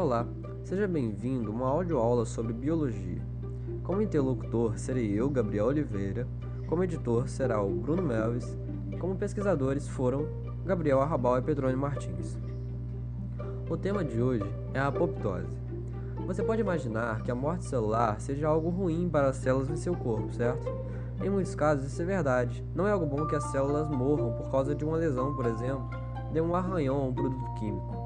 Olá, seja bem-vindo a uma audioaula sobre biologia. Como interlocutor serei eu, Gabriel Oliveira, como editor será o Bruno Melvis, como pesquisadores foram Gabriel Arrabal e Petrone Martins. O tema de hoje é a apoptose. Você pode imaginar que a morte celular seja algo ruim para as células em seu corpo, certo? Em muitos casos isso é verdade. Não é algo bom que as células morram por causa de uma lesão, por exemplo, de um arranhão ou um produto químico.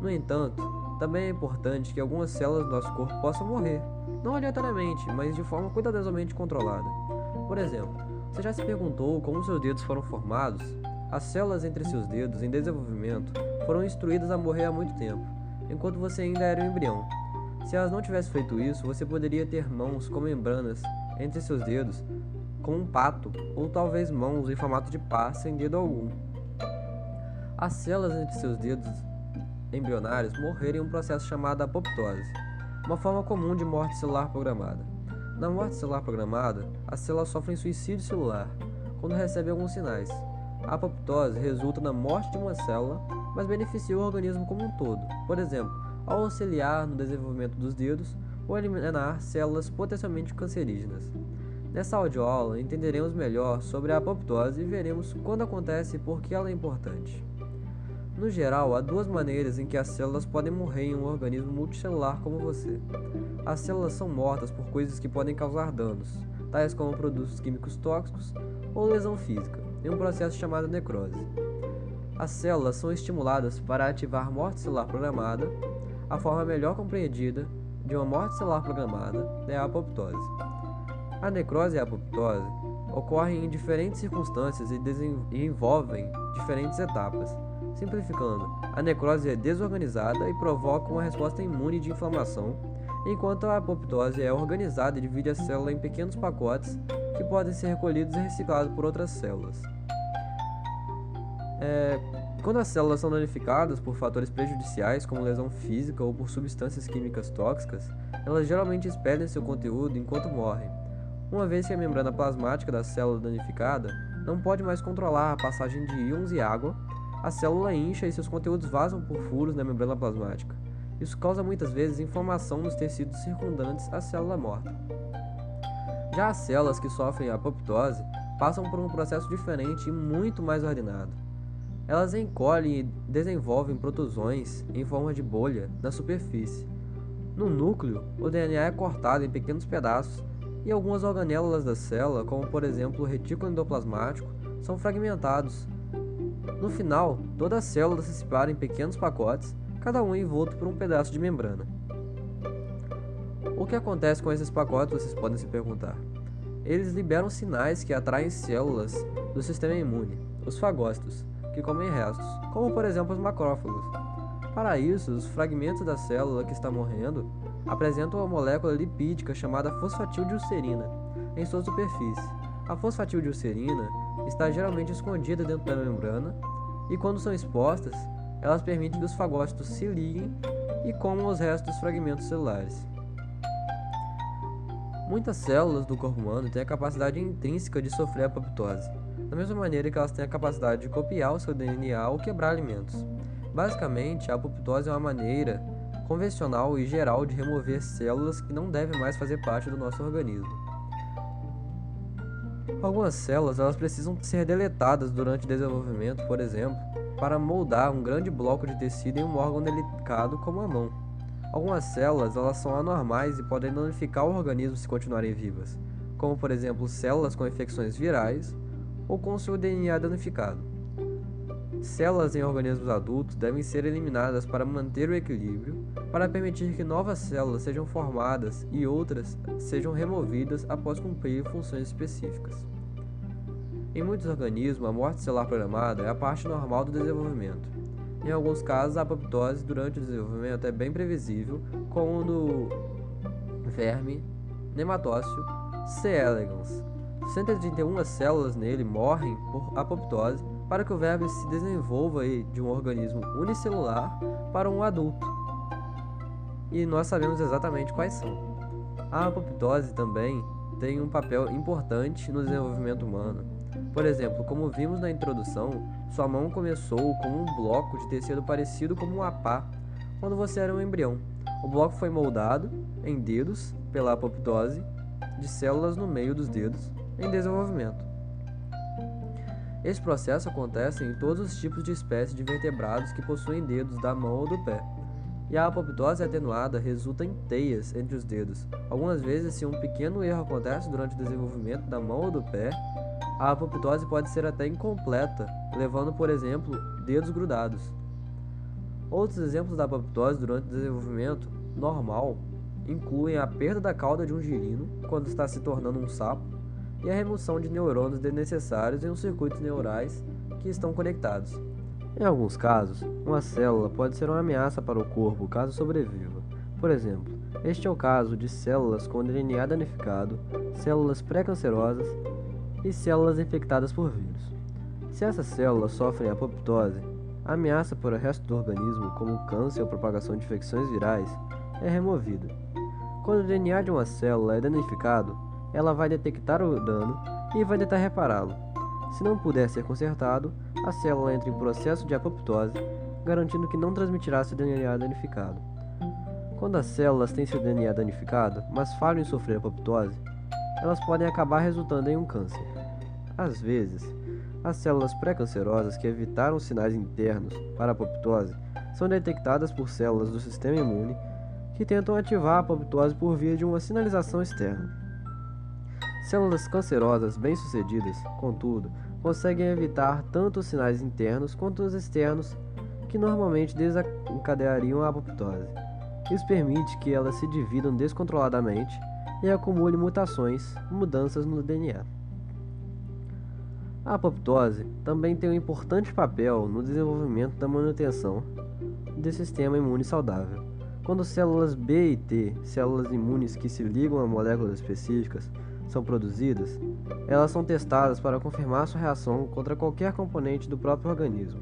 No entanto, também é importante que algumas células do nosso corpo possam morrer, não aleatoriamente, mas de forma cuidadosamente controlada. Por exemplo, você já se perguntou como seus dedos foram formados? As células entre seus dedos em desenvolvimento foram instruídas a morrer há muito tempo, enquanto você ainda era um embrião. Se elas não tivessem feito isso, você poderia ter mãos com membranas entre seus dedos, como um pato, ou talvez mãos em formato de pá sem dedo algum. As células entre seus dedos embrionários morrerem em um processo chamado apoptose, uma forma comum de morte celular programada. Na morte celular programada, as células sofrem suicídio celular quando recebem alguns sinais. A apoptose resulta na morte de uma célula, mas beneficia o organismo como um todo, por exemplo, ao auxiliar no desenvolvimento dos dedos ou eliminar células potencialmente cancerígenas. Nessa audioaula entenderemos melhor sobre a apoptose e veremos quando acontece e por que ela é importante. No geral, há duas maneiras em que as células podem morrer em um organismo multicelular como você. As células são mortas por coisas que podem causar danos, tais como produtos químicos tóxicos ou lesão física, em um processo chamado necrose. As células são estimuladas para ativar morte celular programada. A forma melhor compreendida de uma morte celular programada é a apoptose. A necrose e a apoptose ocorrem em diferentes circunstâncias e, e envolvem diferentes etapas. Simplificando, a necrose é desorganizada e provoca uma resposta imune de inflamação, enquanto a apoptose é organizada e divide a célula em pequenos pacotes que podem ser recolhidos e reciclados por outras células. É, quando as células são danificadas por fatores prejudiciais, como lesão física ou por substâncias químicas tóxicas, elas geralmente expelem seu conteúdo enquanto morrem. Uma vez que a membrana plasmática da célula danificada não pode mais controlar a passagem de íons e água, a célula incha e seus conteúdos vazam por furos na membrana plasmática. Isso causa muitas vezes inflamação nos tecidos circundantes à célula morta. Já as células que sofrem apoptose passam por um processo diferente e muito mais ordenado. Elas encolhem e desenvolvem protusões em forma de bolha na superfície. No núcleo, o DNA é cortado em pequenos pedaços e algumas organelas da célula, como por exemplo o retículo endoplasmático, são fragmentados no final, toda a célula se separa em pequenos pacotes, cada um envolto por um pedaço de membrana. O que acontece com esses pacotes, vocês podem se perguntar. Eles liberam sinais que atraem células do sistema imune, os fagócitos, que comem restos, como por exemplo os macrófagos. Para isso, os fragmentos da célula que está morrendo apresentam uma molécula lipídica chamada fosfatildiulcerina em sua superfície. A fosfatildiulcerina está geralmente escondida dentro da membrana e quando são expostas, elas permitem que os fagócitos se liguem e comam os restos dos fragmentos celulares. Muitas células do corpo humano têm a capacidade intrínseca de sofrer apoptose, da mesma maneira que elas têm a capacidade de copiar o seu DNA ou quebrar alimentos. Basicamente, a apoptose é uma maneira convencional e geral de remover células que não devem mais fazer parte do nosso organismo. Algumas células elas precisam ser deletadas durante o desenvolvimento, por exemplo, para moldar um grande bloco de tecido em um órgão delicado como a mão. Algumas células elas são anormais e podem danificar o organismo se continuarem vivas, como por exemplo células com infecções virais ou com seu DNA danificado. Células em organismos adultos devem ser eliminadas para manter o equilíbrio, para permitir que novas células sejam formadas e outras sejam removidas após cumprir funções específicas. Em muitos organismos, a morte celular programada é a parte normal do desenvolvimento. Em alguns casos, a apoptose durante o desenvolvimento é bem previsível, como no verme nematócio C. elegans. 131 células nele morrem por apoptose para que o verme se desenvolva de um organismo unicelular para um adulto. E nós sabemos exatamente quais são. A apoptose também tem um papel importante no desenvolvimento humano. Por exemplo, como vimos na introdução, sua mão começou como um bloco de tecido parecido com um apá, quando você era um embrião. O bloco foi moldado em dedos pela apoptose de células no meio dos dedos em desenvolvimento. Esse processo acontece em todos os tipos de espécies de vertebrados que possuem dedos da mão ou do pé. E a apoptose atenuada resulta em teias entre os dedos. Algumas vezes, se um pequeno erro acontece durante o desenvolvimento da mão ou do pé, a apoptose pode ser até incompleta, levando, por exemplo, dedos grudados. Outros exemplos da apoptose durante o desenvolvimento normal incluem a perda da cauda de um girino quando está se tornando um sapo e a remoção de neurônios desnecessários em os circuitos neurais que estão conectados. Em alguns casos, uma célula pode ser uma ameaça para o corpo caso sobreviva. Por exemplo, este é o caso de células com DNA danificado, células pré-cancerosas e células infectadas por vírus. Se essas células sofrem apoptose, a ameaça para o resto do organismo, como câncer ou propagação de infecções virais, é removida. Quando o DNA de uma célula é danificado, ela vai detectar o dano e vai tentar repará-lo. Se não puder ser consertado, a célula entra em processo de apoptose, garantindo que não transmitirá seu DNA danificado. Quando as células têm seu DNA danificado, mas falham em sofrer apoptose, elas podem acabar resultando em um câncer. Às vezes, as células pré-cancerosas que evitaram sinais internos para a apoptose são detectadas por células do sistema imune que tentam ativar a apoptose por via de uma sinalização externa. Células cancerosas bem-sucedidas, contudo, conseguem evitar tanto os sinais internos quanto os externos que normalmente desencadeariam a apoptose. Isso permite que elas se dividam descontroladamente e acumulem mutações, mudanças no DNA. A apoptose também tem um importante papel no desenvolvimento da manutenção do sistema imune saudável. Quando células B e T, células imunes que se ligam a moléculas específicas, são produzidas, elas são testadas para confirmar sua reação contra qualquer componente do próprio organismo.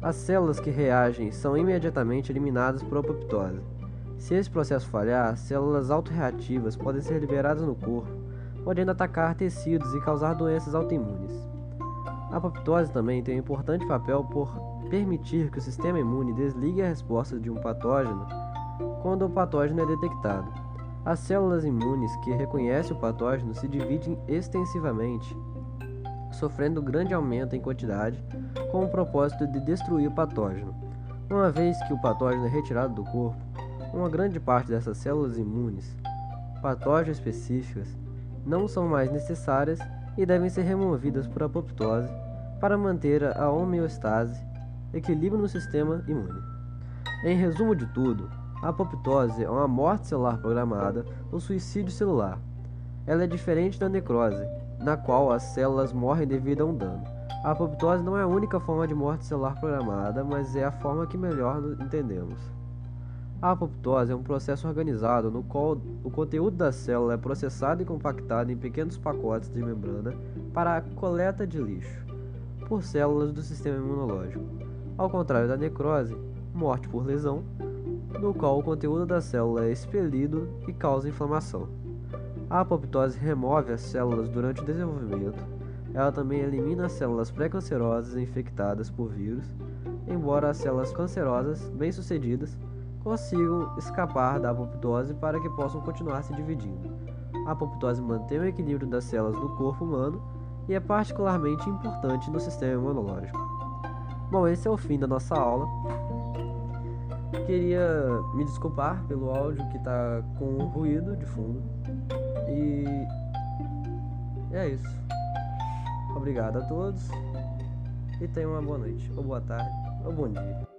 As células que reagem são imediatamente eliminadas por apoptose. Se esse processo falhar, células autorreativas podem ser liberadas no corpo, podendo atacar tecidos e causar doenças autoimunes. A apoptose também tem um importante papel por permitir que o sistema imune desligue a resposta de um patógeno quando o patógeno é detectado. As células imunes que reconhecem o patógeno se dividem extensivamente, sofrendo grande aumento em quantidade, com o propósito de destruir o patógeno. Uma vez que o patógeno é retirado do corpo, uma grande parte dessas células imunes, patógenos específicas, não são mais necessárias e devem ser removidas por apoptose para manter a homeostase, equilíbrio no sistema imune. Em resumo de tudo, a apoptose é uma morte celular programada ou suicídio celular. Ela é diferente da necrose, na qual as células morrem devido a um dano. A apoptose não é a única forma de morte celular programada, mas é a forma que melhor entendemos. A apoptose é um processo organizado no qual o conteúdo da célula é processado e compactado em pequenos pacotes de membrana para a coleta de lixo por células do sistema imunológico. Ao contrário da necrose, morte por lesão, no qual o conteúdo da célula é expelido e causa inflamação. A apoptose remove as células durante o desenvolvimento. Ela também elimina as células pré-cancerosas infectadas por vírus, embora as células cancerosas bem-sucedidas consigam escapar da apoptose para que possam continuar se dividindo. A apoptose mantém o equilíbrio das células do corpo humano e é particularmente importante no sistema imunológico. Bom, esse é o fim da nossa aula. Queria me desculpar pelo áudio que tá com ruído de fundo. E é isso. Obrigado a todos e tenham uma boa noite, ou boa tarde, ou bom dia.